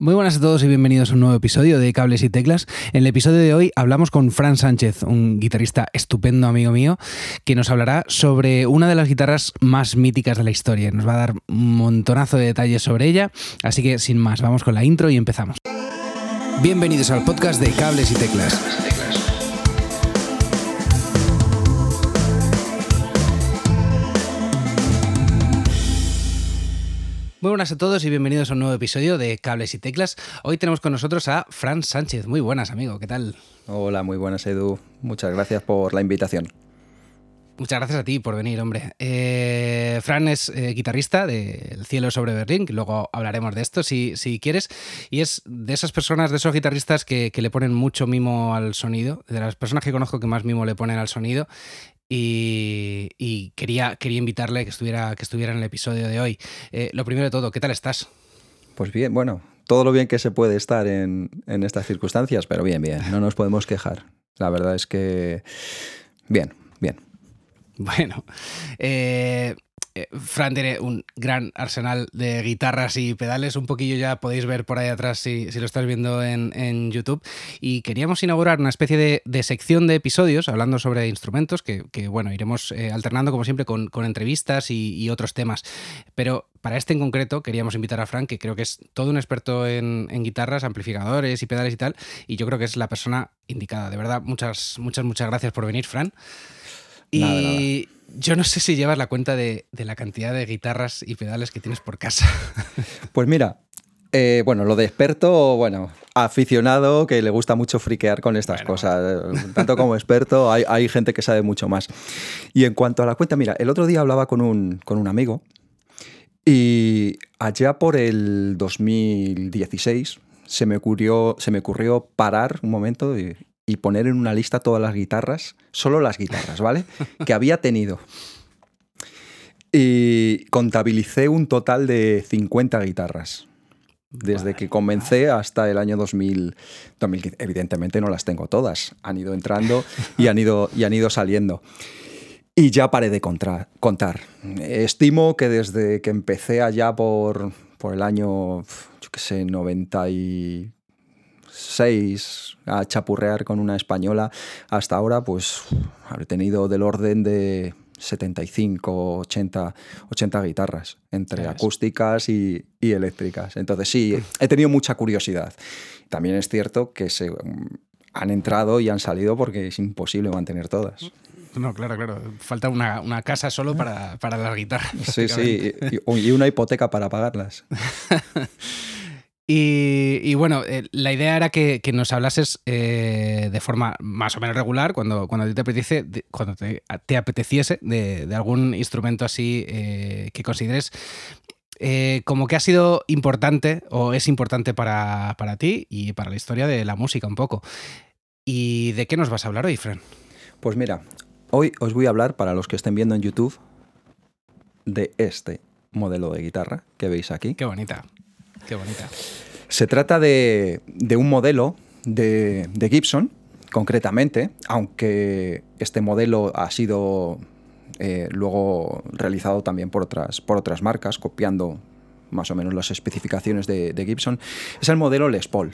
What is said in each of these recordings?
Muy buenas a todos y bienvenidos a un nuevo episodio de Cables y Teclas. En el episodio de hoy hablamos con Fran Sánchez, un guitarrista estupendo amigo mío, que nos hablará sobre una de las guitarras más míticas de la historia. Nos va a dar un montonazo de detalles sobre ella, así que sin más, vamos con la intro y empezamos. Bienvenidos al podcast de Cables y Teclas. Muy buenas a todos y bienvenidos a un nuevo episodio de Cables y Teclas. Hoy tenemos con nosotros a Fran Sánchez. Muy buenas, amigo. ¿Qué tal? Hola, muy buenas, Edu. Muchas gracias por la invitación. Muchas gracias a ti por venir, hombre. Eh, Fran es eh, guitarrista de El cielo sobre Berlín, que luego hablaremos de esto si, si, quieres, y es de esas personas, de esos guitarristas que, que, le ponen mucho mimo al sonido, de las personas que conozco que más mimo le ponen al sonido, y, quería, quería invitarle que estuviera, que estuviera en el episodio de hoy. Eh, lo primero de todo, ¿qué tal estás? Pues bien, bueno, todo lo bien que se puede estar en, en estas circunstancias, pero bien, bien, no nos podemos quejar. La verdad es que bien, bien. Bueno, eh, eh, Fran tiene un gran arsenal de guitarras y pedales, un poquillo ya podéis ver por ahí atrás si, lo estás viendo en, YouTube. Y queríamos inaugurar una especie de, sección de episodios hablando sobre instrumentos, que, bueno, iremos eh, alternando como siempre con, entrevistas y, otros temas. Pero para este en concreto queríamos invitar a Fran, que creo que es todo un experto en, guitarras, amplificadores y pedales y tal, y yo creo que es la persona indicada. De verdad, muchas, muchas, muchas gracias por venir, Fran. Y yo no sé si llevas la cuenta de, la cantidad de guitarras y pedales que tienes por casa. Pues mira, eh, bueno, lo de experto, bueno, aficionado que le gusta mucho friquear con estas cosas. Tanto como experto, hay, gente que sabe mucho más. Y en cuanto a la cuenta, mira, el otro día hablaba con un, con un amigo y allá por el 2016 se me ocurrió, se me ocurrió parar un momento y, y poner en una lista todas las guitarras, solo las guitarras, ¿vale? que había tenido. Y contabilicé un total de 50 guitarras. Desde que comencé hasta el año 2000, 2015. Evidentemente no las tengo todas. Han ido entrando y han ido, y han ido saliendo. Y ya paré de contar. Estimo que desde que empecé allá por, por el año, yo qué sé, 90 y seis a chapurrear con una española, hasta ahora pues habré tenido del orden de 75, 80, 80 guitarras, entre acústicas y, eléctricas. Entonces sí, he tenido mucha curiosidad. También es cierto que se han entrado y han salido porque es imposible mantener todas. No, claro, claro. Falta una, una casa solo para, para, las guitarras. Sí, sí, y, y una hipoteca para pagarlas. Y, bueno, eh, la idea era que, nos hablases eh, de forma más o menos regular, cuando, cuando te apetece, cuando te, apeteciese, de, algún instrumento así eh, que consideres como que ha sido importante o es importante para, para, ti y para la historia de la música un poco. ¿Y de qué nos vas a hablar hoy, Fran? Pues mira, hoy os voy a hablar, para los que estén viendo en YouTube, de este modelo de guitarra que veis aquí. Qué bonita. Qué bonita. Se trata de, un modelo de, Gibson, concretamente, aunque este modelo ha sido eh, luego realizado también por otras, por otras marcas, copiando más o menos las especificaciones de, Gibson, es el modelo Les Paul.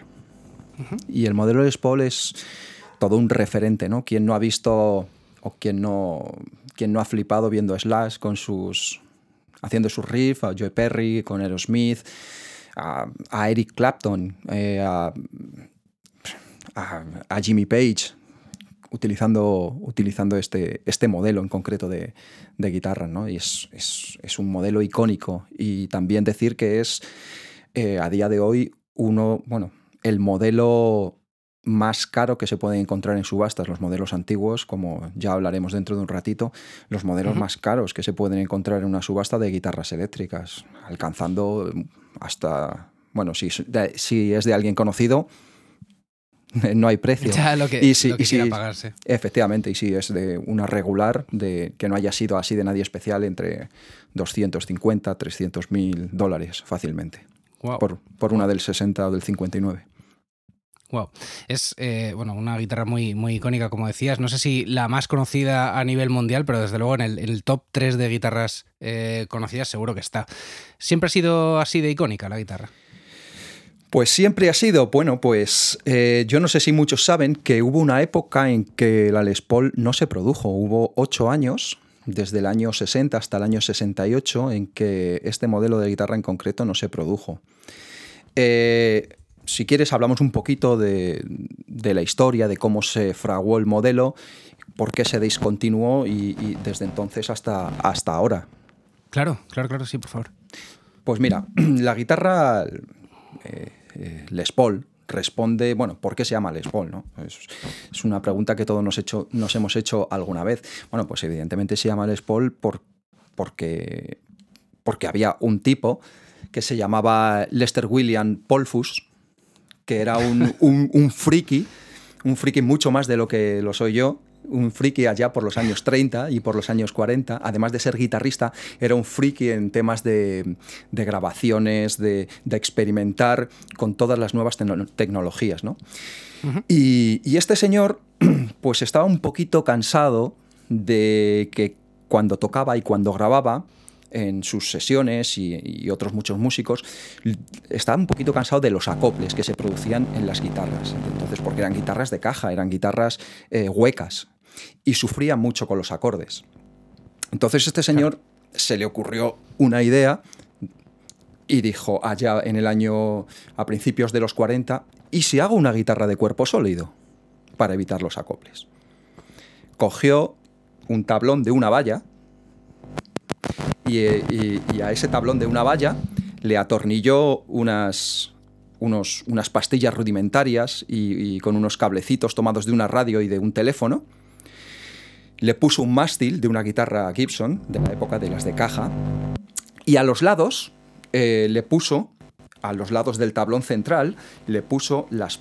Y el modelo Les Paul es todo un referente, ¿no? Quien no ha visto o quien no, quien no ha flipado viendo Slash con sus haciendo sus riff, a Joe Perry con Aerosmith, a, Eric Clapton, eh, a, Jimmy Page, utilizando, utilizando este, este modelo en concreto de, guitarra, ¿no? Y es, un modelo icónico. Y también decir que es eh, a día de hoy uno, bueno, el modelo más caro que se puede encontrar en subastas, los modelos antiguos, como ya hablaremos dentro de un ratito, los modelos más caros que se pueden encontrar en una subasta de guitarras eléctricas, alcanzando hasta, bueno, si, si es de alguien conocido, no hay precio. Ya lo que, y si, pagarse. Efectivamente, y si es de una regular, de que no haya sido así de nadie especial, entre 250, 300 mil dólares fácilmente. Por, por una del 60 o del 59. Wow. Es eh, bueno, una guitarra muy, muy icónica, como decías. No sé si la más conocida a nivel mundial, pero desde luego en el, top 3 de guitarras eh, conocidas seguro que está. ¿Siempre ha sido así de icónica la guitarra? Pues siempre ha sido, bueno, pues eh, yo no sé si muchos saben que hubo una época en que la Les Paul no se produjo. Hubo ocho años, desde el año 60 hasta el año 68, en que este modelo de guitarra en concreto no se produjo. Eh, si quieres, hablamos un poquito de, la historia, de cómo se fraguó el modelo, por qué se discontinuó y, desde entonces hasta, hasta ahora. Claro, claro, claro, sí, por favor. Pues mira, la guitarra eh, eh, Les Paul responde, bueno, ¿por qué se llama Les Paul? No? Es, una pregunta que todos nos, hecho, nos, hemos hecho alguna vez. Bueno, pues evidentemente se llama Les Paul por, porque, porque había un tipo que se llamaba Lester William Polfus, que era un, un, un friki, un friki mucho más de lo que lo soy yo, un friki allá por los años 30 y por los años 40. Además de ser guitarrista, era un friki en temas de, grabaciones, de, experimentar con todas las nuevas tecnologías. ¿no? y, y este señor, pues estaba un poquito cansado de que cuando tocaba y cuando grababa, en sus sesiones y, otros muchos músicos, estaba un poquito cansado de los acoples que se producían en las guitarras. Entonces, porque eran guitarras de caja, eran guitarras eh, huecas y sufría mucho con los acordes. Entonces este señor se le ocurrió una idea y dijo allá en el año a principios de los 40, ¿y si hago una guitarra de cuerpo sólido para evitar los acoples? Cogió un tablón de una valla y, a ese tablón de una valla le atornilló unas, unas pastillas rudimentarias y, con unos cablecitos tomados de una radio y de un teléfono. Le puso un mástil de una guitarra Gibson, de la época de las de caja, y a los lados eh, le puso, a los lados del tablón central, le puso las,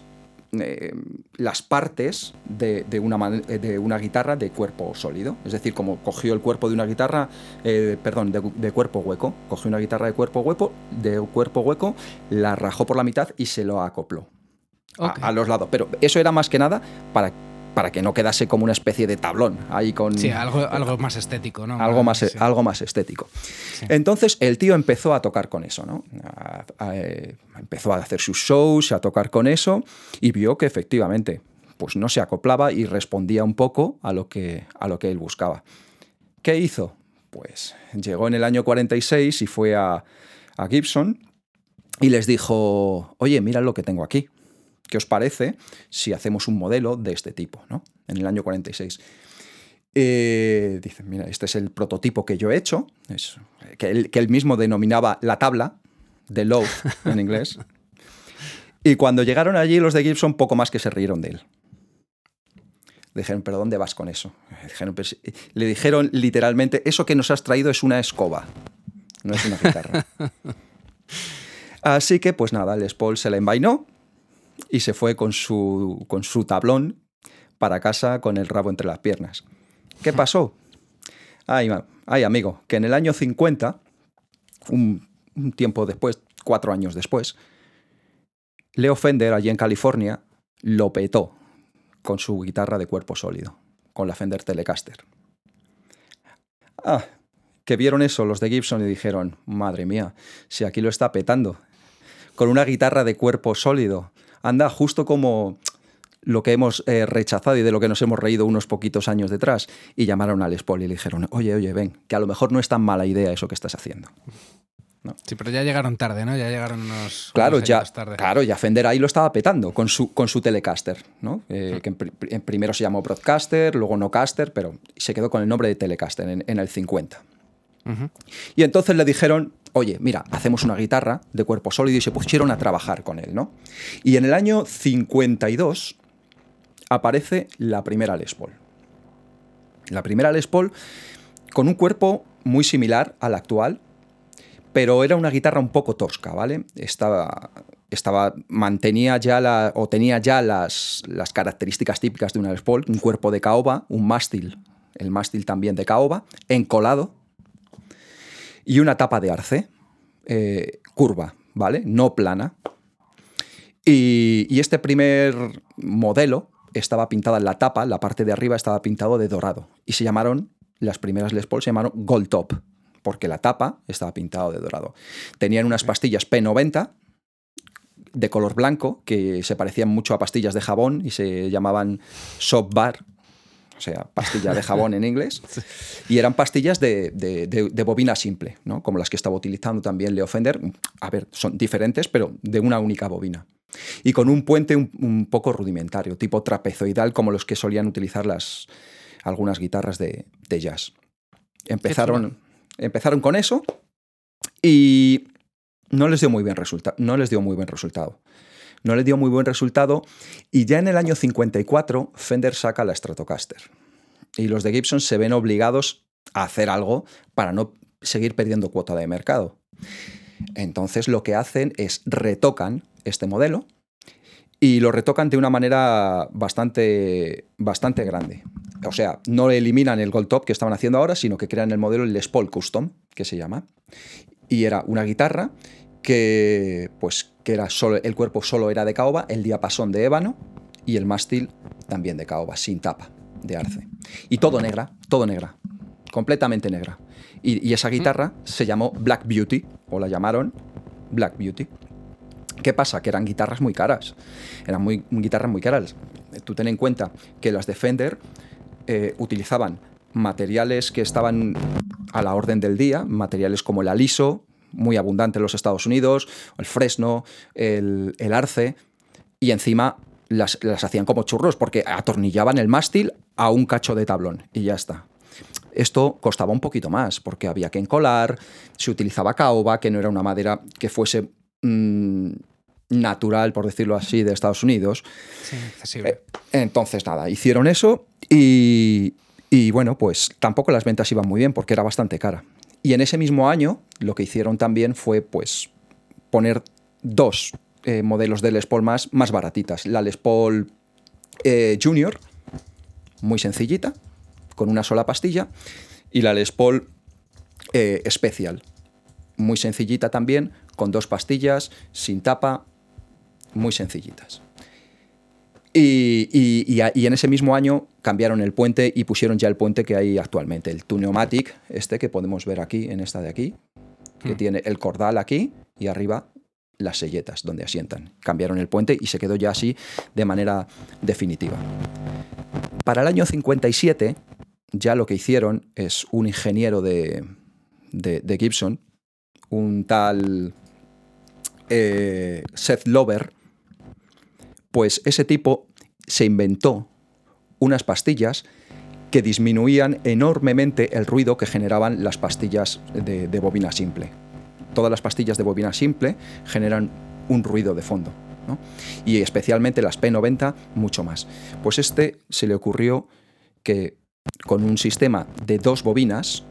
eh, las partes de, una, de, una, guitarra de cuerpo sólido. Es decir, como cogió el cuerpo de una guitarra, eh, perdón, de, cuerpo hueco, cogió una guitarra de cuerpo hueco, de cuerpo hueco, la rajó por la mitad y se lo acopló. a los lados. Pero eso era más que nada para para que no quedase como una especie de tablón ahí con... Sí, algo, algo más estético, ¿no? Algo más, algo más estético. Entonces el tío empezó a tocar con eso, ¿no? Eh, empezó a hacer sus shows, a tocar con eso y vio que efectivamente pues no se acoplaba y respondía un poco a lo que, a lo que él buscaba. ¿Qué hizo? Pues llegó en el año 46 y fue a, a Gibson y les dijo, oye, mira lo que tengo aquí. ¿Qué os parece si hacemos un modelo de este tipo? ¿no? En el año 46. Eh, dicen, mira, este es el prototipo que yo he hecho, es, que, él, que él mismo denominaba la tabla, de load en inglés. Y cuando llegaron allí los de Gibson, poco más que se rieron de él. Le dijeron, pero ¿dónde vas con eso? Pues, le dijeron literalmente, eso que nos has traído es una escoba, no es una guitarra. Así que, pues nada, Les Paul se la envainó y se fue con su, con su tablón para casa con el rabo entre las piernas. ¿Qué pasó? Ay, ay amigo, que en el año 50, un, tiempo después, cuatro años después, Leo Fender, allí en California, lo petó con su guitarra de cuerpo sólido, con la Fender Telecaster. Ah, que vieron eso los de Gibson y dijeron, madre mía, si aquí lo está petando, con una guitarra de cuerpo sólido, anda justo como lo que hemos eh, rechazado y de lo que nos hemos reído unos poquitos años detrás. Y llamaron al Spol y le dijeron, oye, oye, ven, que a lo mejor no es tan mala idea eso que estás haciendo. Sí, pero ya llegaron tarde, ¿no? Ya llegaron unos. Claro, ya, tarde. claro, ya Fender ahí lo estaba petando con su, con su Telecaster, ¿no? Eh, que en, primero se llamó Broadcaster, luego Nocaster, pero se quedó con el nombre de Telecaster en, en el 50. Y entonces le dijeron, oye, mira, hacemos una guitarra de cuerpo sólido y se pusieron a trabajar con él, ¿no? Y en el año 52 aparece la primera Les Paul. La primera Les Paul con un cuerpo muy similar al actual, pero era una guitarra un poco tosca, ¿vale? Estaba, estaba mantenía ya la, o tenía ya las, las características típicas de una Les Paul, un cuerpo de caoba, un mástil, el mástil también de caoba, encolado, y una tapa de arce eh, curva, ¿vale? No plana. Y, este primer modelo estaba pintada en la tapa, la parte de arriba estaba pintado de dorado. Y se llamaron, las primeras Les Paul se llamaron Gold Top, porque la tapa estaba pintado de dorado. Tenían unas pastillas P90 de color blanco que se parecían mucho a pastillas de jabón y se llamaban Soap Bar, sea, pastilla de jabón en inglés, y eran pastillas de, bobina simple, ¿no? como las que estaba utilizando también Leo Fender. A ver, son diferentes, pero de una única bobina. Y con un puente un, poco rudimentario, tipo trapezoidal, como los que solían utilizar las, algunas guitarras de, jazz. Empezaron, empezaron con eso y no les dio muy bien. No les dio muy buen resultado. No les dio muy buen resultado y ya en el año 54 Fender saca la Stratocaster. Y los de Gibson se ven obligados a hacer algo para no seguir perdiendo cuota de mercado. Entonces lo que hacen es retocan este modelo y lo retocan de una manera bastante, bastante grande. O sea, no eliminan el Gold Top que estaban haciendo ahora, sino que crean el modelo Les Paul Custom, que se llama. Y era una guitarra que pues que era solo, el cuerpo solo era de caoba, el diapasón de ébano y el mástil también de caoba, sin tapa, de arce. Y todo negra, todo negra, completamente negra. Y, esa guitarra se llamó Black Beauty, o la llamaron Black Beauty. ¿Qué pasa? Que eran guitarras muy caras. Eran muy, guitarras muy caras. Tú ten en cuenta que las Defender eh, utilizaban materiales que estaban a la orden del día, materiales como el aliso, muy abundante en los Estados Unidos, el fresno, el, arce, y encima las, hacían como churros porque atornillaban el mástil a un cacho de tablón y ya está. Esto costaba un poquito más porque había que encolar, se utilizaba caoba, que no era una madera que fuese mm, natural, por decirlo así, de Estados Unidos. Sí, eh, entonces, nada, hicieron eso y, y bueno, pues tampoco las ventas iban muy bien porque era bastante cara. Y en ese mismo año lo que hicieron también fue pues, poner dos eh, modelos de Les Paul más, más baratitas. La Les Paul eh, Junior, muy sencillita, con una sola pastilla, y la Les Paul eh, Special, muy sencillita también, con dos pastillas, sin tapa, muy sencillitas. Y, en ese mismo año cambiaron el puente y pusieron ya el puente que hay actualmente, el Tuneumatic, este que podemos ver aquí, en esta de aquí, que hmm. tiene el cordal aquí y arriba las selletas donde asientan. Cambiaron el puente y se quedó ya así de manera definitiva. Para el año 57, ya lo que hicieron es un ingeniero de, Gibson, un tal eh, Seth Lover, pues ese tipo se inventó unas pastillas que disminuían enormemente el ruido que generaban las pastillas de, bobina simple. Todas las pastillas de bobina simple generan un ruido de fondo. Y especialmente las P90 mucho más. Pues este se le ocurrió que con un sistema de dos bobinas,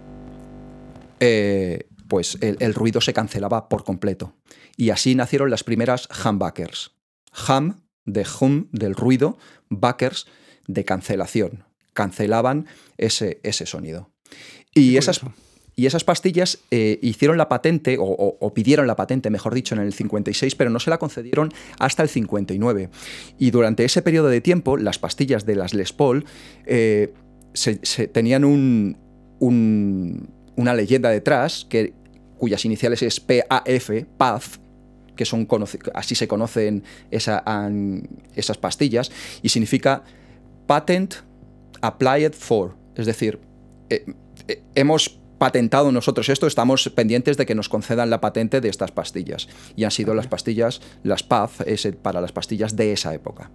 eh, pues el, ruido se cancelaba por completo. Y así nacieron las primeras humbuckers. Hum de hum, del ruido, backers de cancelación. Cancelaban ese, ese sonido. Y esas, y esas, pastillas eh, hicieron la patente, o, pidieron la patente, mejor dicho, en el 56, pero no se la concedieron hasta el 59. Y durante ese periodo de tiempo, las pastillas de las Les Paul eh, se, tenían un, una leyenda detrás que, cuyas iniciales es PAF, PAF, que son así se conocen esas pastillas, y significa Patent Applied for, es decir, eh, eh, hemos patentado nosotros esto, estamos pendientes de que nos concedan la patente de estas pastillas. Y han sido las pastillas, las PAF, para las pastillas de esa época.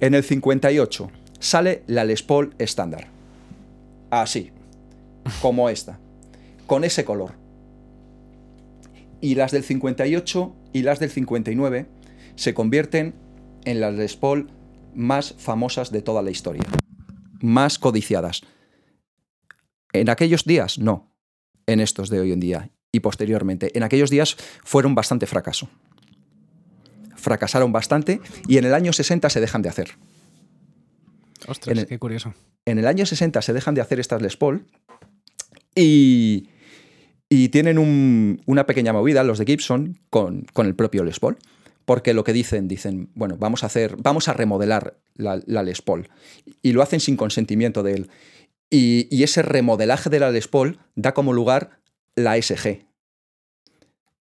En el 58 sale la Les Paul estándar. Así, como esta, con ese color y las del 58 y las del 59 se convierten en las Les Paul más famosas de toda la historia, más codiciadas. En aquellos días, no, en estos de hoy en día y posteriormente. En aquellos días fueron bastante fracaso. Fracasaron bastante y en el año 60 se dejan de hacer. Ostras, qué curioso. En el año 60 se dejan de hacer estas Les Paul y y tienen una pequeña movida, los de Gibson, con, el propio Les Paul. Porque lo que dicen, dicen, bueno, vamos a hacer, vamos a remodelar la, Les Paul. Y lo hacen sin consentimiento de él. Y, ese remodelaje de la Les Paul da como lugar la SG.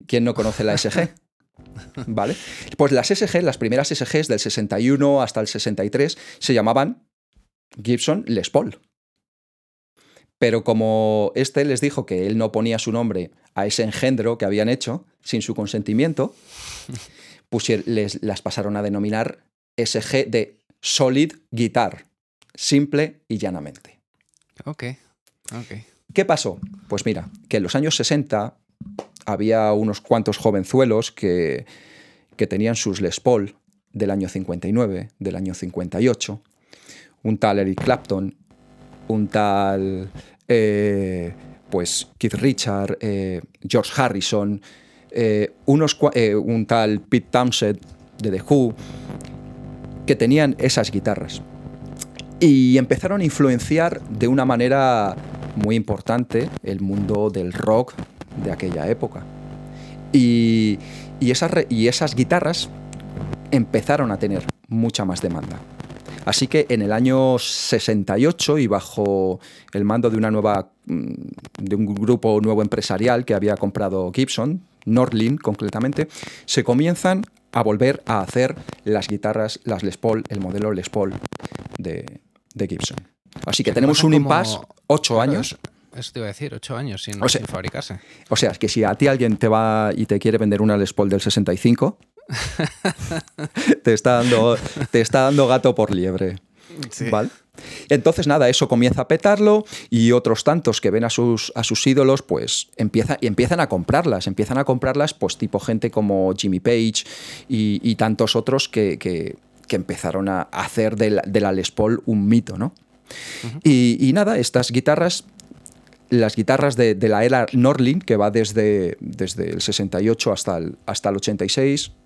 ¿Quién no conoce la SG? ¿Vale? Pues las SG, las primeras SGs del 61 hasta el 63, se llamaban Gibson Les Paul. Pero como este les dijo que él no ponía su nombre a ese engendro que habían hecho sin su consentimiento, les, las pasaron a denominar SG de Solid Guitar, simple y llanamente. Ok, ok. ¿Qué pasó? Pues mira, que en los años 60 había unos cuantos jovenzuelos que, que tenían sus Les Paul del año 59, del año 58, un tal Eric Clapton, un tal eh, pues Keith Richard, eh, George Harrison, eh, unos, un tal Pete Townshend de The Who, que tenían esas guitarras. Y empezaron a influenciar de una manera muy importante el mundo del rock de aquella época. Y, esas, y esas guitarras empezaron a tener mucha más demanda. Así que en el año 68 y bajo el mando de una nueva mm, de un grupo nuevo empresarial que había comprado Gibson, Nordlin concretamente, se comienzan a volver a hacer las guitarras, las Les Paul, el modelo Les Paul de, Gibson. Así que tenemos un impasse, ocho años. Eso te iba a decir, ocho años sin, sin, fabricarse. O sea, es que si a ti alguien te va y te quiere vender una Les Paul del 65, te, está dando, te está dando gato por liebre. ¿Vale? Entonces, nada, eso comienza a petarlo y otros tantos que ven a sus, a sus ídolos, pues empieza, y empiezan a comprarlas. Empiezan a comprarlas, pues tipo gente como Jimmy Page y, tantos otros que, empezaron a hacer de la, Les Paul un mito, ¿no? y, nada, estas guitarras las guitarras de, la era Norlin, que va desde, desde el 68 hasta el, hasta el 86, Mm,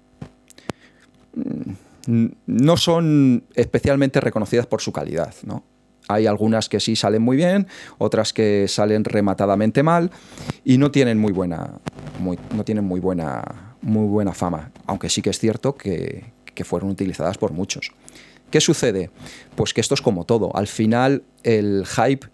no son especialmente reconocidas por su calidad, ¿no? Hay algunas que sí salen muy bien, otras que salen rematadamente mal y no tienen muy buena, no tienen muy buena, muy buena fama, aunque sí que es cierto que, que fueron utilizadas por muchos. ¿Qué sucede? Pues que esto es como todo. Al final el hype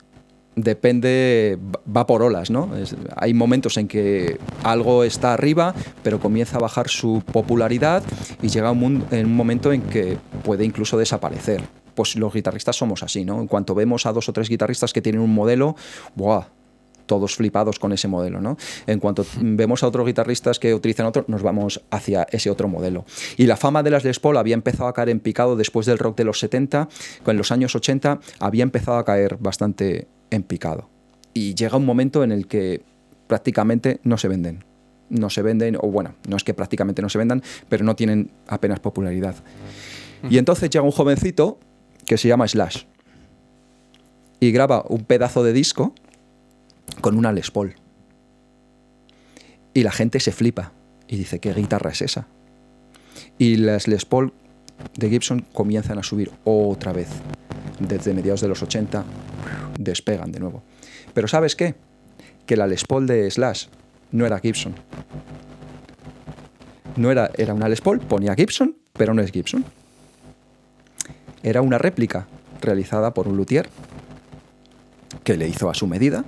depende, va por olas, ¿no? hay momentos en que algo está arriba, pero comienza a bajar su popularidad y llega un, en un momento en que puede incluso desaparecer. Pues los guitarristas somos así, ¿no? En cuanto vemos a dos o tres guitarristas que tienen un modelo, ¡buah! todos flipados con ese modelo, ¿no? En cuanto vemos a otros guitarristas que utilizan otro, nos vamos hacia ese otro modelo. Y la fama de las Les Paul había empezado a caer en picado después del rock de los 70, en los años 80 había empezado a caer bastante en picado. Y llega un momento en el que prácticamente no se venden. No se venden, o bueno, no es que prácticamente no se vendan, pero no tienen apenas popularidad. Y entonces llega un jovencito que se llama Slash y graba un pedazo de disco con una Les Paul. Y la gente se flipa y dice, ¿qué guitarra es esa? Y las Les Paul de Gibson comienzan a subir otra vez. Desde mediados de los 80 despegan de nuevo. Pero ¿sabes qué? Que la Les Paul de Slash no era Gibson. No era, era una Les Paul, ponía Gibson, pero no es Gibson. Era una réplica realizada por un luthier que le hizo a su medida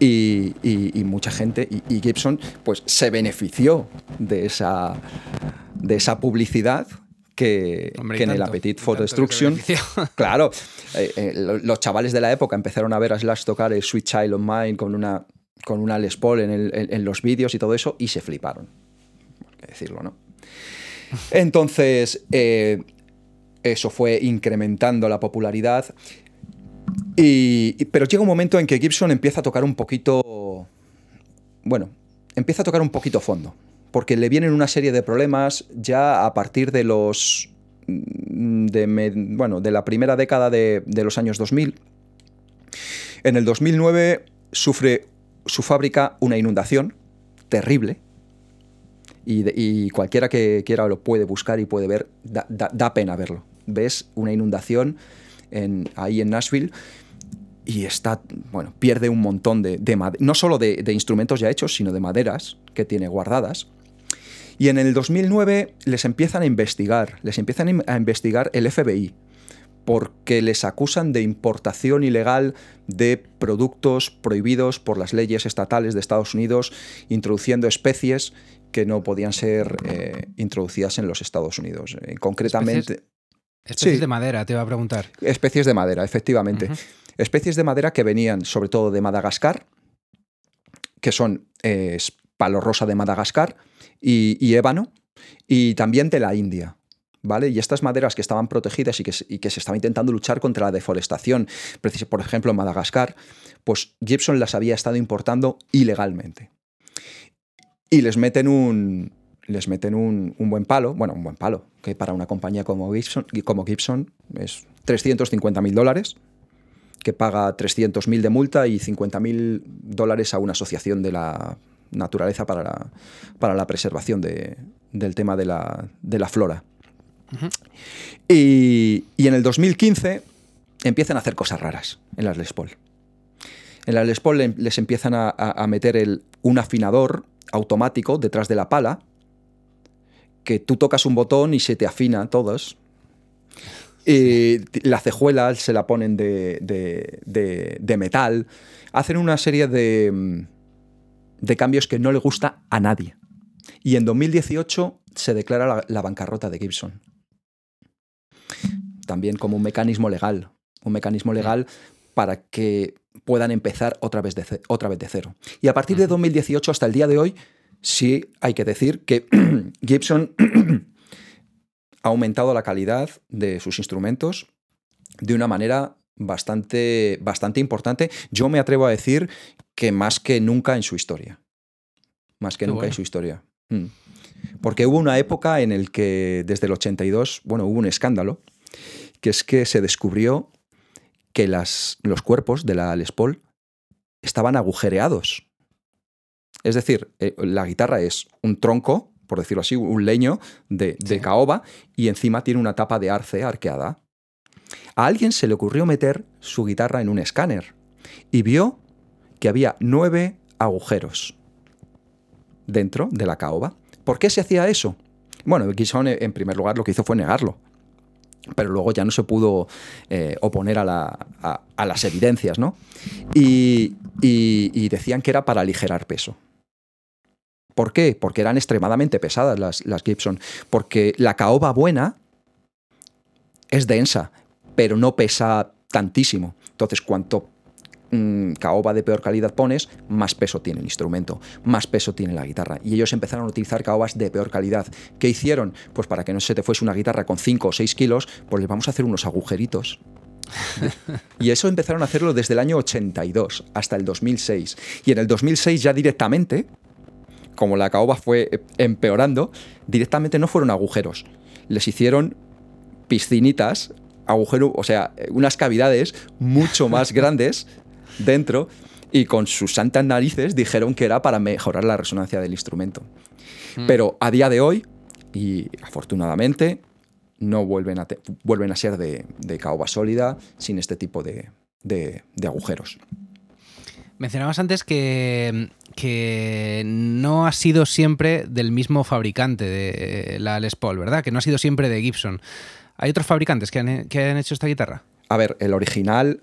y, mucha gente, y, Gibson, pues se benefició de esa, de esa publicidad que, en el Appetite for Destruction. claro, eh, eh, los chavales de la época empezaron a ver a Slash tocar el Sweet Child of Mine con una, con una Les Paul en, los vídeos y todo eso y se fliparon. Hay que decirlo, ¿no? Entonces, eh, eso fue incrementando la popularidad. Y, pero llega un momento en que Gibson empieza a tocar un poquito. Bueno, empieza a tocar un poquito fondo porque le vienen una serie de problemas ya a partir de los... Mm, de, bueno, de la primera década de, los años 2000. En el 2009 sufre su fábrica una inundación terrible, y, cualquiera que quiera lo puede buscar y puede ver, da, pena verlo. Ves una inundación ahí en Nashville y está, bueno, pierde un montón de, no solo de, instrumentos ya hechos, sino de maderas que tiene guardadas. Y en el 2009 les empiezan a investigar, les empiezan a investigar el FBI, porque les acusan de importación ilegal de productos prohibidos por las leyes estatales de Estados Unidos, introduciendo especies que no podían ser eh, introducidas en los Estados Unidos. Eh, concretamente... Especies, de madera, te iba a preguntar. Especies de madera, efectivamente. Especies de madera que venían sobre todo de Madagascar, que son palo rosa de Madagascar y ébano, y también de la India. ¿Vale? Y estas maderas que estaban protegidas y que, se estaba intentando luchar contra la deforestación, por ejemplo en Madagascar, pues Gibson las había estado importando ilegalmente. Y les meten un, les meten un, buen palo, bueno, un buen palo, que para una compañía como Gibson, como Gibson es 350 mil dólares, que paga 300 mil de multa y 50 mil dólares a una asociación de la naturaleza para la, para la preservación del tema de la, de la flora y, en el 2015 empiezan a hacer cosas raras en las Les Paul. En las Les Paul les empiezan a, meter un afinador automático detrás de la pala, que tú tocas un botón y se te afina todos. Y la cejuela se la ponen de, metal. Hacen una serie de, de cambios que no le gusta a nadie. Y en 2018 se declara la bancarrota de Gibson también como un mecanismo legal, un mecanismo legal para que puedan empezar otra vez de, otra vez de cero. Y a partir de 2018 hasta el día de hoy, sí hay que decir que Gibson ha aumentado la calidad de sus instrumentos de una manera bastante, bastante importante. Yo me atrevo a decir que más que nunca en su historia. Más que nunca en su historia. Mm. Porque hubo una época en la que desde el 82, bueno, hubo un escándalo que es que se descubrió que las, los cuerpos de la Les Paul estaban agujereados. Es decir, eh, la guitarra es un tronco, por decirlo así, un leño de, caoba y encima tiene una tapa de arce arqueada. A alguien se le ocurrió meter su guitarra en un escáner y vio que había nueve agujeros dentro de la caoba. ¿Por qué se hacía eso? Bueno, Gibson en primer lugar lo que hizo fue negarlo pero luego ya no se pudo eh, oponer a, las evidencias, ¿no? Y, decían que era para aligerar peso. ¿Por qué? Porque eran extremadamente pesadas las, las Gibson. Porque la caoba buena es densa, pero no pesa tantísimo. Entonces, cuanto Mm, caoba de peor calidad pones, más peso tiene el instrumento, más peso tiene la guitarra. Y ellos empezaron a utilizar caobas de peor calidad. ¿Qué hicieron? Pues para que no se te fuese una guitarra con 5 o 6 kilos, pues les vamos a hacer unos agujeritos. y eso empezaron a hacerlo desde el año 82 hasta el 2006. Y en el 2006 ya directamente, como la caoba fue empeorando, directamente no fueron agujeros. Les hicieron piscinitas agujero, o sea, unas cavidades mucho más grandes dentro y con sus santas narices dijeron que era para mejorar la resonancia del instrumento. Hmm. Pero a día de hoy, y afortunadamente, no vuelven a, vuelven a ser de, caoba sólida sin este tipo de, agujeros. Mencionabas antes que, que, no ha sido siempre del mismo fabricante de la Les Paul, ¿verdad? Que no ha sido siempre de Gibson. ¿Hay otros fabricantes que han, que han hecho esta guitarra? A ver, el original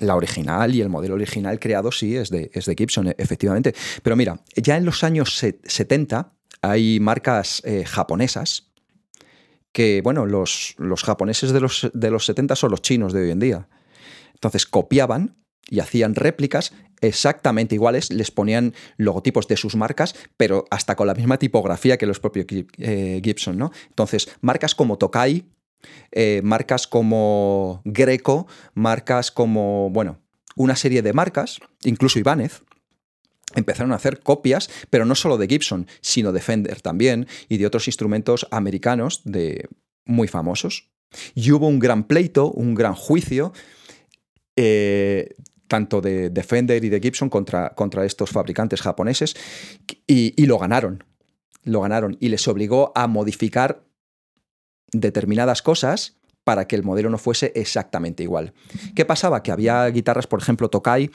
la original y el modelo original creado sí es de, es de Gibson, efectivamente. Pero mira, ya en los años 70 hay marcas eh, japonesas que, bueno, los, los japoneses de los, de los 70 son los chinos de hoy en día. Entonces copiaban y hacían réplicas exactamente iguales, les ponían logotipos de sus marcas, pero hasta con la misma tipografía que los propios eh, Gibson, ¿no? Entonces, marcas como Tokai, eh, marcas como Greco, marcas como, bueno, una serie de marcas, incluso Ibáñez, empezaron a hacer copias, pero no solo de Gibson, sino de Fender también y de otros instrumentos americanos de muy famosos. Y hubo un gran pleito, un gran juicio, eh, tanto de, Fender y de Gibson contra, contra estos fabricantes japoneses, y, y lo ganaron. Lo ganaron y les obligó a modificar determinadas cosas para que el modelo no fuese exactamente igual. ¿Qué pasaba? Que había guitarras, por ejemplo, Tokai,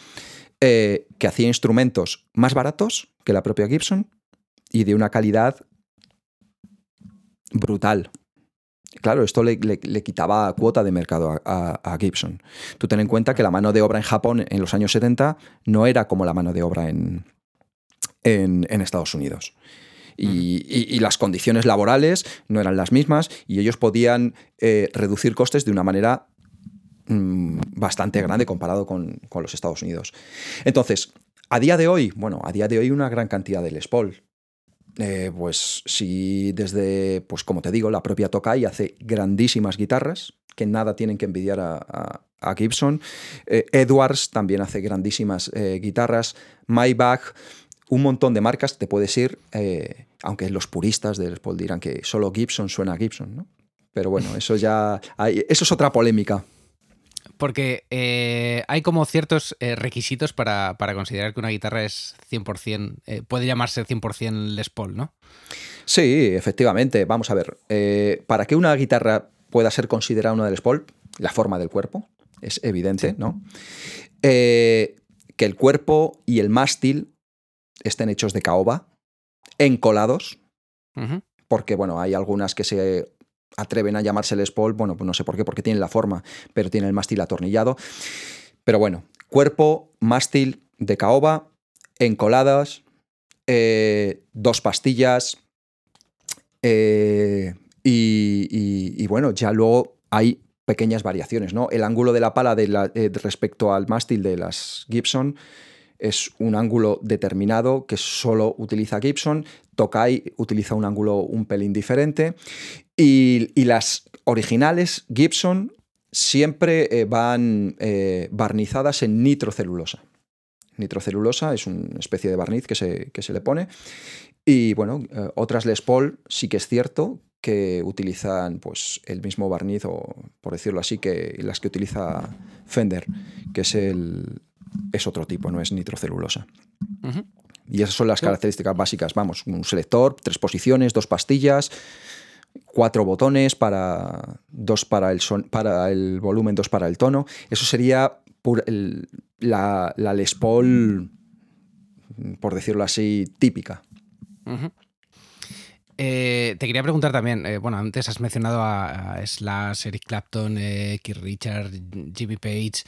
eh, que hacía instrumentos más baratos que la propia Gibson y de una calidad brutal. Claro, esto le, quitaba cuota de mercado a, Gibson. Tú ten en cuenta que la mano de obra en Japón en los años 70 no era como la mano de obra en, en Estados Unidos. Y, las condiciones laborales no eran las mismas y ellos podían eh, reducir costes de una manera mm, bastante grande comparado con, los Estados Unidos. Entonces, a día de hoy, bueno, a día de hoy una gran cantidad de Les Paul. Eh, pues si desde, pues como te digo, la propia Tokai hace grandísimas guitarras, que nada tienen que envidiar a, Gibson. Eh, Edwards también hace grandísimas eh, guitarras. Maybach, un montón de marcas te puedes ir, eh, aunque los puristas del Paul dirán que solo Gibson suena a Gibson, ¿no? Pero bueno, eso ya. eso es otra polémica. Porque hay como ciertos requisitos para, considerar que una guitarra es 100%, puede llamarse 100% Les Paul, ¿no? Sí, efectivamente. Vamos a ver. para que una guitarra pueda ser considerada una Les Paul, la forma del cuerpo, es evidente, ¿no? Eh, que el cuerpo y el mástil estén hechos de caoba, encolados, porque, bueno, hay algunas que se atreven a llamarse Les Paul, bueno, pues no sé por qué, porque tienen la forma, pero tienen el mástil atornillado. Pero bueno, cuerpo, mástil de caoba, encoladas, eh, dos pastillas, eh, y, bueno, ya luego hay pequeñas variaciones, ¿no? El ángulo de la pala de eh, respecto al mástil de las Gibson es un ángulo determinado que solo utiliza Gibson. Tokai utiliza un ángulo un pelín diferente. Y, las originales Gibson siempre eh, van eh, barnizadas en nitrocelulosa. Nitrocelulosa es una especie de barniz que se, que se le pone. Y bueno, otras Les Paul sí que es cierto que utilizan pues, el mismo barniz, o por decirlo así, que las que utiliza Fender, que es, el, es otro tipo, no es nitrocelulosa. Y esas son las características básicas. Vamos, un selector, tres posiciones, dos pastillas, cuatro botones para dos para el, son, para el volumen, dos para el tono. Eso sería la, Les Paul, por decirlo así, típica. Eh, te quería preguntar también, eh, bueno, antes has mencionado a, Slash, Eric Clapton, eh, Keith Richard, Jimmy Page.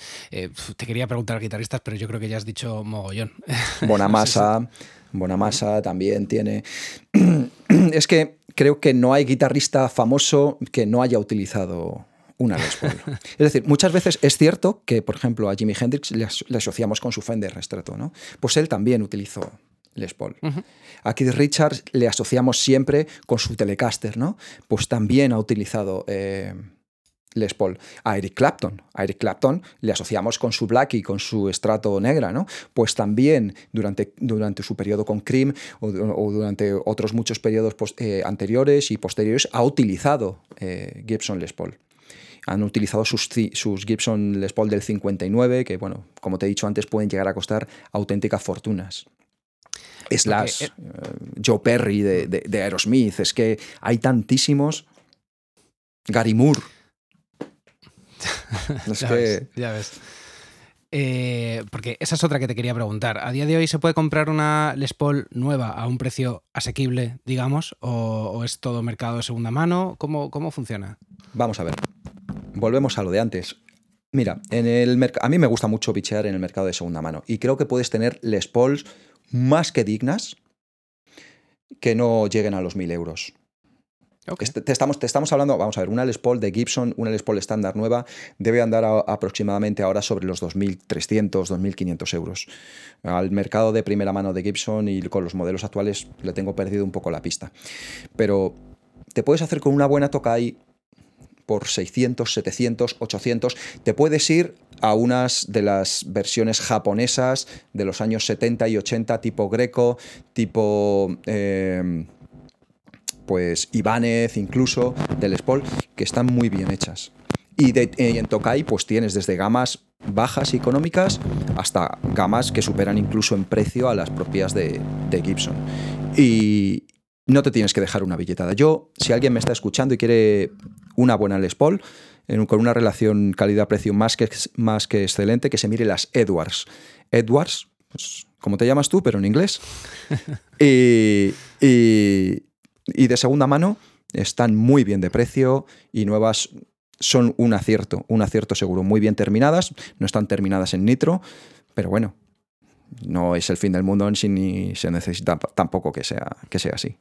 te quería preguntar a guitarristas, pero yo creo que ya has dicho mogollón. Bonamassa, Bonamassa también tiene. es que creo que no hay guitarrista famoso que no haya utilizado una Les Paul. Es decir, muchas veces es cierto que, por ejemplo, a Jimi Hendrix le, asociamos con su Fender Restrato, ¿no? Pues él también utilizó les Paul. A Keith Richards le asociamos siempre con su Telecaster, ¿no? Pues también ha utilizado eh, Les Paul. A Eric Clapton. A Eric Clapton le asociamos con su Black y con su estrato negra, ¿no? Pues también durante, durante su periodo con Cream o, durante otros muchos periodos eh, anteriores y posteriores ha utilizado eh, Gibson Les Paul han utilizado sus, sus, Gibson Les Paul del 59, que, bueno, como te he dicho antes, pueden llegar a costar auténticas fortunas. Slash, eh, Joe Perry de, Aerosmith, es que hay tantísimos. Gary Moore. ya, ves, ya ves. Eh, porque esa es otra que te quería preguntar. ¿A día de hoy se puede comprar una Les Paul nueva a un precio asequible, digamos? ¿O, es todo mercado de segunda mano? ¿Cómo, ¿Cómo, funciona? Vamos a ver. Volvemos a lo de antes. Mira, en el a mí me gusta mucho bichear en el mercado de segunda mano y creo que puedes tener Les Pauls más que dignas que no lleguen a los 1000 euros. Este, te, estamos, te estamos hablando, vamos a ver, una Les Paul de Gibson, una Les Paul estándar nueva, debe andar aproximadamente ahora sobre los 2.300, 2.500 euros. Al mercado de primera mano de Gibson y con los modelos actuales le tengo perdido un poco la pista. Pero te puedes hacer con una buena Tokai por 600, 700, 800. Te puedes ir a unas de las versiones japonesas de los años 70 y 80, tipo Greco, tipo... Em, pues Ibáñez incluso, del Spol, que están muy bien hechas. Y, de, en Tokai pues tienes desde gamas bajas y económicas hasta gamas que superan incluso en precio a las propias de, de Gibson. Y, no te tienes que dejar una billetada. Yo, si alguien me está escuchando y quiere una buena Les Paul, con una relación calidad-precio más que, más que excelente, que se mire las Edwards. Edwards, pues, como te llamas tú, pero en inglés. y, y, de segunda mano están muy bien de precio y nuevas son un acierto, un acierto seguro. Muy bien terminadas, no están terminadas en nitro, pero bueno, no es el fin del mundo ni se necesita tampoco que sea, que sea así.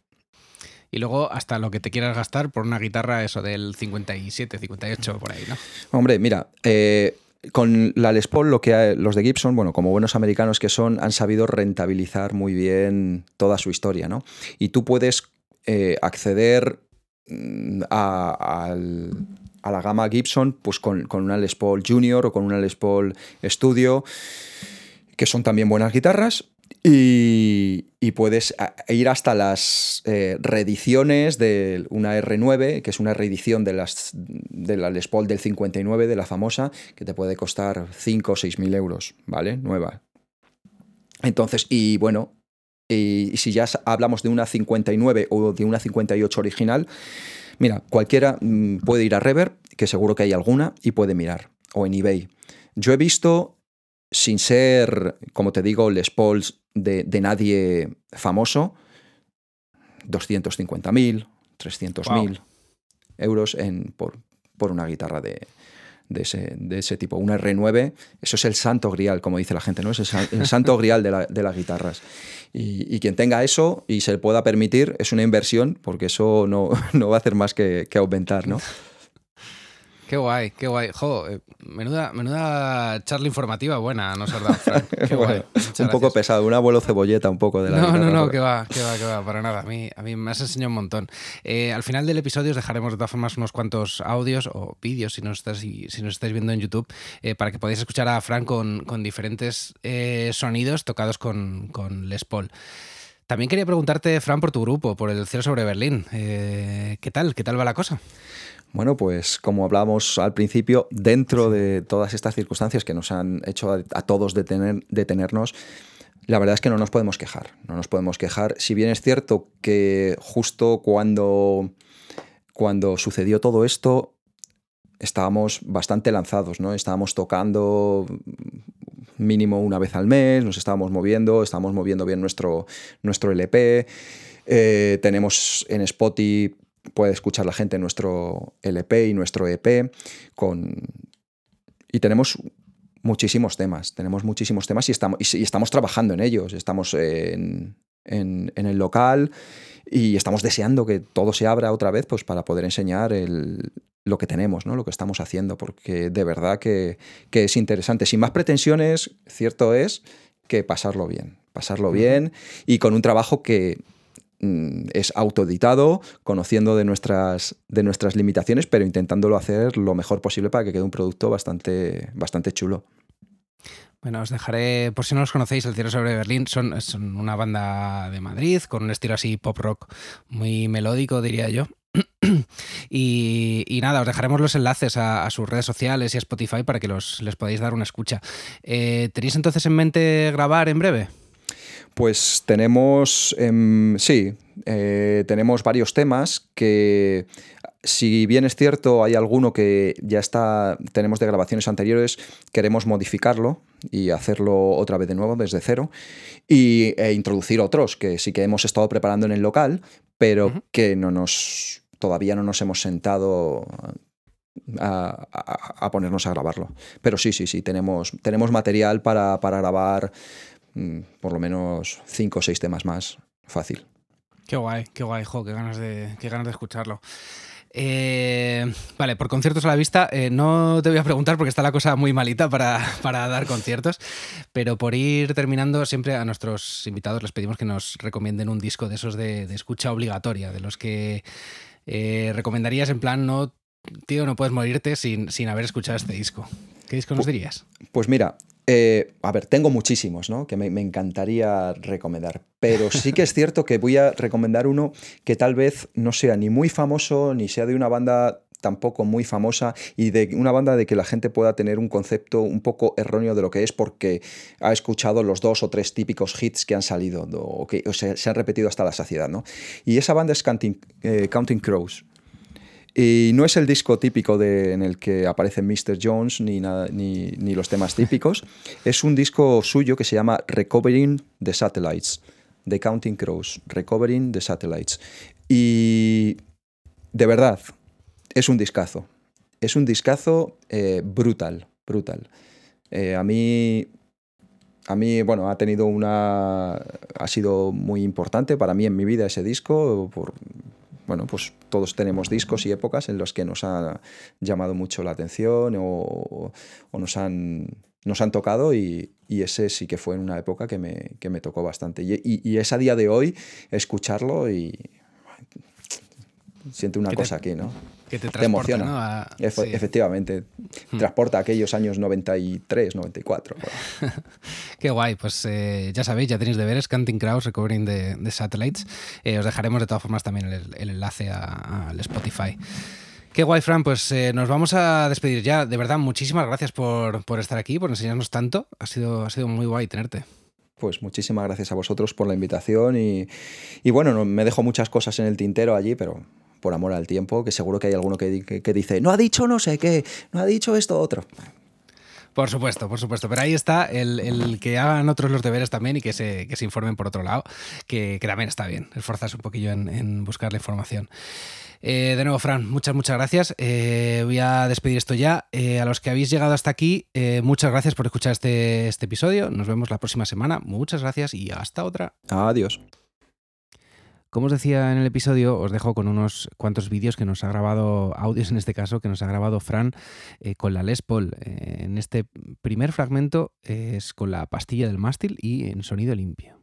Y luego hasta lo que te quieras gastar por una guitarra, eso del 57, 58, por ahí, ¿no? Hombre, mira, eh, con la Les Paul, lo que los de Gibson, bueno, como buenos americanos que son, han sabido rentabilizar muy bien toda su historia, ¿no? Y tú puedes eh, acceder mm, a, la gama Gibson pues con, con, una Les Paul Junior o con una Les Paul Studio, que son también buenas guitarras, y, puedes ir hasta las eh, reediciones de una R9, que es una reedición de, las, de la Les del 59, de la famosa, que te puede costar 5 o 6 mil euros, ¿vale? Nueva. Entonces, y bueno, y, si ya hablamos de una 59 o de una 58 original, mira, cualquiera mm, puede ir a Rever, que seguro que hay alguna, y puede mirar, o en eBay. Yo he visto sin ser, como te digo, Les Pauls de, nadie famoso, 250.000, 300.000 euros en, por, por, una guitarra de, ese, de, ese, tipo. Una R9, eso es el santo grial, como dice la gente, ¿no? Es el, santo grial de, las guitarras. Y, quien tenga eso y se le pueda permitir, es una inversión, porque eso no, no va a hacer más que, que aumentar, ¿no? Qué guay, qué guay. Jo, eh, menuda, menuda charla informativa buena nos has dado, Frank. Qué guay. un poco pesado, un abuelo cebolleta un poco de la No, no, no, que va, que va, que va, para nada. A mí, a mí me has enseñado un montón. Eh, al final del episodio os dejaremos de todas formas unos cuantos audios o vídeos si nos, estás, si, nos estáis viendo en YouTube eh, para que podáis escuchar a Frank con, con diferentes sonidos tocados con, con Les Paul. También quería preguntarte, Fran, por tu grupo, por el Cielo sobre Berlín. ¿Qué tal? ¿Qué tal va la cosa? Bueno, pues como hablábamos al principio, dentro de todas estas circunstancias que nos han hecho a, todos detenernos, la verdad es que no nos podemos quejar, no nos podemos quejar. Si bien es cierto que justo cuando, cuando sucedió todo esto, estábamos bastante lanzados, ¿no? Estábamos tocando mínimo una vez al mes, nos estábamos moviendo, estábamos moviendo bien nuestro, nuestro LP. Eh, tenemos en Spotify puede escuchar la gente nuestro LP y nuestro EP con... Y tenemos muchísimos temas, tenemos muchísimos temas y estamos, y estamos trabajando en ellos, estamos en, el local y estamos deseando que todo se abra otra vez pues, para poder enseñar lo que tenemos, ¿no? lo que estamos haciendo, porque de verdad que, que es interesante. Sin más pretensiones, cierto es que pasarlo bien, pasarlo bien y con un trabajo que es autoeditado, conociendo de nuestras, de nuestras limitaciones, pero intentándolo hacer lo mejor posible para que quede un producto bastante, bastante chulo. Bueno, os dejaré, por si no los conocéis, El Cielo sobre Berlín son, son una banda de Madrid con un estilo así pop rock muy melódico, diría yo. y, nada, os dejaremos los enlaces a, sus redes sociales y a Spotify para que los, les podáis dar una escucha. Eh, ¿Tenéis entonces en mente grabar en breve? Pues tenemos, em, sí, eh, tenemos varios temas que, si bien es cierto, hay alguno que ya está, tenemos de grabaciones anteriores, queremos modificarlo y hacerlo otra vez de nuevo desde cero y, e introducir otros que sí que hemos estado preparando en el local, pero que no nos, todavía no nos hemos sentado a, ponernos a grabarlo. Pero sí, sí, sí, tenemos, tenemos material para, para grabar por lo menos cinco o seis temas más fácil. Qué guay, qué guay, jo, qué ganas de, qué ganas de escucharlo. Eh, vale, por conciertos a la vista, eh, no te voy a preguntar porque está la cosa muy malita para, dar conciertos, pero por ir terminando, siempre a nuestros invitados les pedimos que nos recomienden un disco de esos de, escucha obligatoria, de los que eh, recomendarías en plan, no, tío, no puedes morirte sin, sin haber escuchado este disco. ¿Qué disco nos dirías? Pues mira, eh, a ver, tengo muchísimos, ¿no? Que me, encantaría recomendar. Pero sí que es cierto que voy a recomendar uno que tal vez no sea ni muy famoso, ni sea de una banda tampoco muy famosa y de una banda de que la gente pueda tener un concepto un poco erróneo de lo que es porque ha escuchado los dos o tres típicos hits que han salido o que se han repetido hasta la saciedad, ¿no? Y esa banda es Counting, eh, Counting Crows. Y no es el disco típico de, en el que aparece Mr. Jones ni, ni, los temas típicos. Es un disco suyo que se llama Recovering the Satellites, The Counting Crows, Recovering the Satellites. Y de verdad, es un discazo. Es un discazo eh, brutal, brutal. Eh, a mí a mí, bueno, ha tenido una. ha sido muy importante para mí en mi vida ese disco, por, bueno, pues todos tenemos discos y épocas en los que nos ha llamado mucho la atención o, nos, han, nos han tocado y, ese sí que fue en una época que me, que me tocó bastante. Y, y, es a día de hoy escucharlo y siente una cosa aquí, ¿no? Que te, te emociona. Efectivamente, hmm. transporta aquellos años 93, 94. Qué guay, pues eh, ya sabéis, ya tenéis deberes, Canting Crowds, Recovering the, Satellites. Eh, os dejaremos de todas formas también el, enlace al Spotify. Qué guay, Fran. Pues eh, nos vamos a despedir ya. De verdad, muchísimas gracias por, por, estar aquí, por enseñarnos tanto. Ha sido, ha sido muy guay tenerte. Pues muchísimas gracias a vosotros por la invitación y, y bueno, me dejo muchas cosas en el tintero allí, pero por amor al tiempo, que seguro que hay alguno que, dice, no ha dicho no sé qué, no ha dicho esto otro. Por supuesto, por supuesto. Pero ahí está el, que hagan otros los deberes también y que se, se informen por otro lado, que, también está bien, esforzarse un poquillo en, buscar la información. Eh, de nuevo, Fran, muchas, muchas gracias. Eh, voy a despedir esto ya. Eh, a los que habéis llegado hasta aquí, muchas gracias por escuchar este, este episodio. Nos vemos la próxima semana. Muchas gracias y hasta otra. Adiós. Como os decía en el episodio, os dejo con unos cuantos vídeos que nos ha grabado, audios en este caso, que nos ha grabado Fran eh, con la Les Paul. Eh, en este primer fragmento es con la pastilla del mástil y en sonido limpio.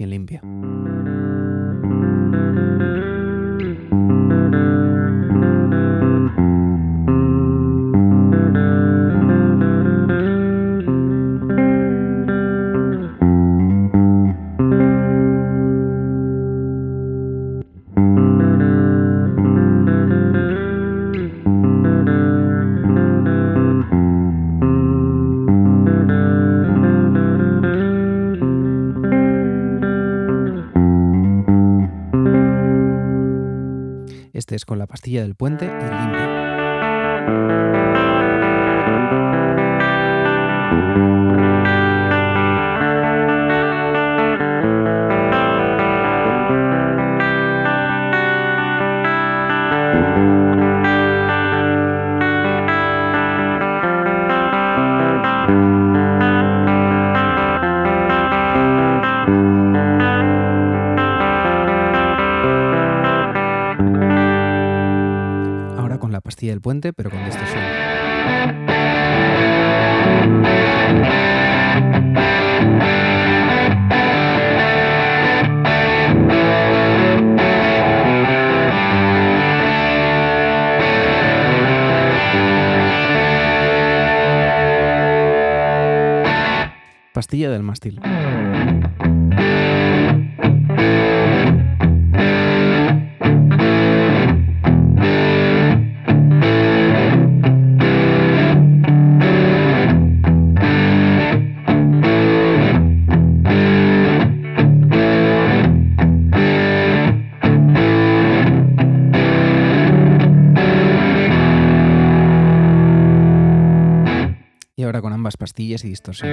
Y en con la pastilla del puente y limpio. Puente, pero con distorsión. Pastilla del mástil. Pastillas y distorsión.